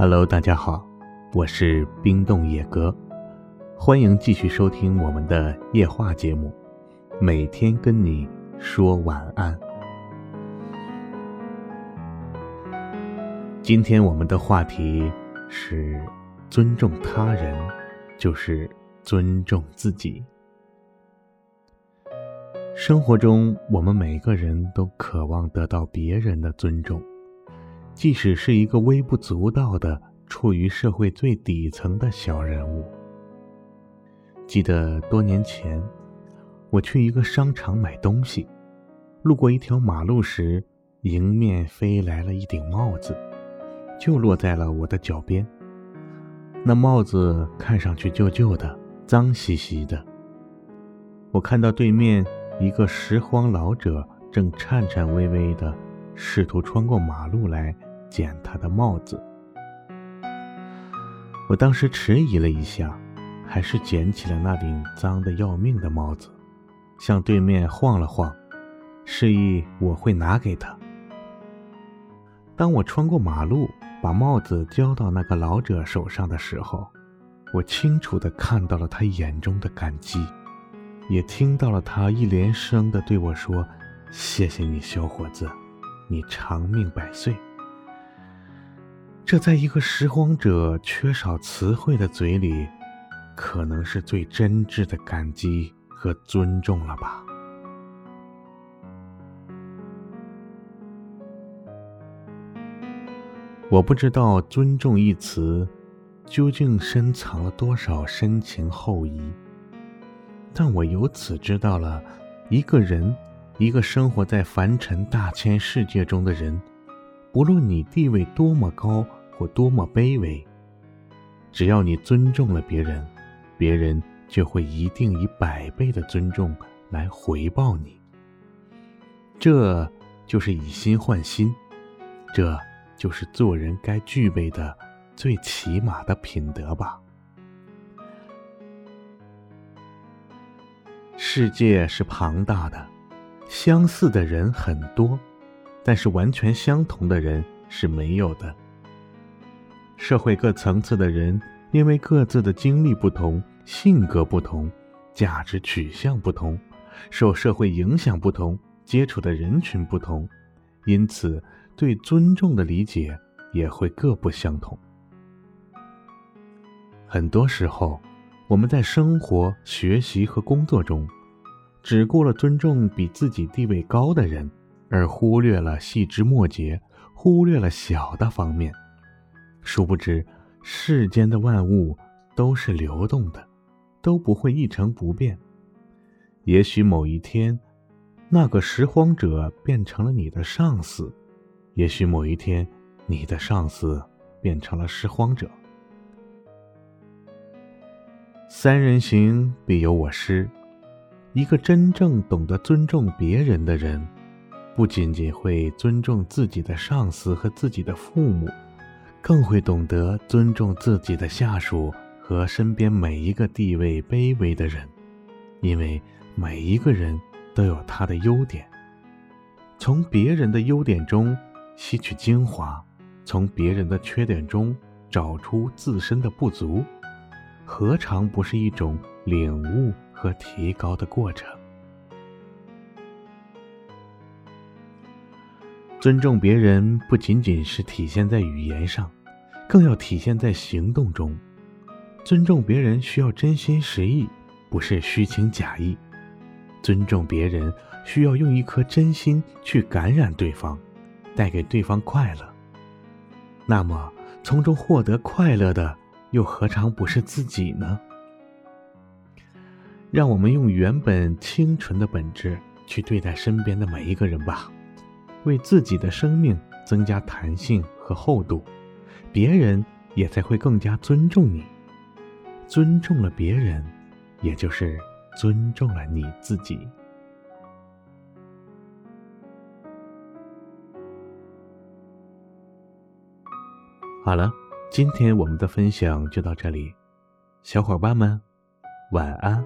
Hello，大家好，我是冰冻野哥，欢迎继续收听我们的夜话节目，每天跟你说晚安。今天我们的话题是尊重他人，就是尊重自己。生活中，我们每个人都渴望得到别人的尊重。即使是一个微不足道的、处于社会最底层的小人物。记得多年前，我去一个商场买东西，路过一条马路时，迎面飞来了一顶帽子，就落在了我的脚边。那帽子看上去旧旧的、脏兮兮的。我看到对面一个拾荒老者正颤颤巍巍的。试图穿过马路来捡他的帽子，我当时迟疑了一下，还是捡起了那顶脏的要命的帽子，向对面晃了晃，示意我会拿给他。当我穿过马路，把帽子交到那个老者手上的时候，我清楚地看到了他眼中的感激，也听到了他一连声地对我说：“谢谢你，小伙子。”你长命百岁。这在一个拾荒者缺少词汇的嘴里，可能是最真挚的感激和尊重了吧。我不知道“尊重”一词究竟深藏了多少深情厚谊，但我由此知道了一个人。一个生活在凡尘大千世界中的人，不论你地位多么高或多么卑微，只要你尊重了别人，别人就会一定以百倍的尊重来回报你。这就是以心换心，这就是做人该具备的最起码的品德吧。世界是庞大的。相似的人很多，但是完全相同的人是没有的。社会各层次的人，因为各自的经历不同、性格不同、价值取向不同、受社会影响不同、接触的人群不同，因此对尊重的理解也会各不相同。很多时候，我们在生活、学习和工作中。只顾了尊重比自己地位高的人，而忽略了细枝末节，忽略了小的方面。殊不知，世间的万物都是流动的，都不会一成不变。也许某一天，那个拾荒者变成了你的上司；也许某一天，你的上司变成了拾荒者。三人行，必有我师。一个真正懂得尊重别人的人，不仅仅会尊重自己的上司和自己的父母，更会懂得尊重自己的下属和身边每一个地位卑微的人，因为每一个人都有他的优点。从别人的优点中吸取精华，从别人的缺点中找出自身的不足，何尝不是一种领悟？和提高的过程。尊重别人不仅仅是体现在语言上，更要体现在行动中。尊重别人需要真心实意，不是虚情假意。尊重别人需要用一颗真心去感染对方，带给对方快乐。那么，从中获得快乐的，又何尝不是自己呢？让我们用原本清纯的本质去对待身边的每一个人吧，为自己的生命增加弹性和厚度，别人也才会更加尊重你。尊重了别人，也就是尊重了你自己。好了，今天我们的分享就到这里，小伙伴们，晚安。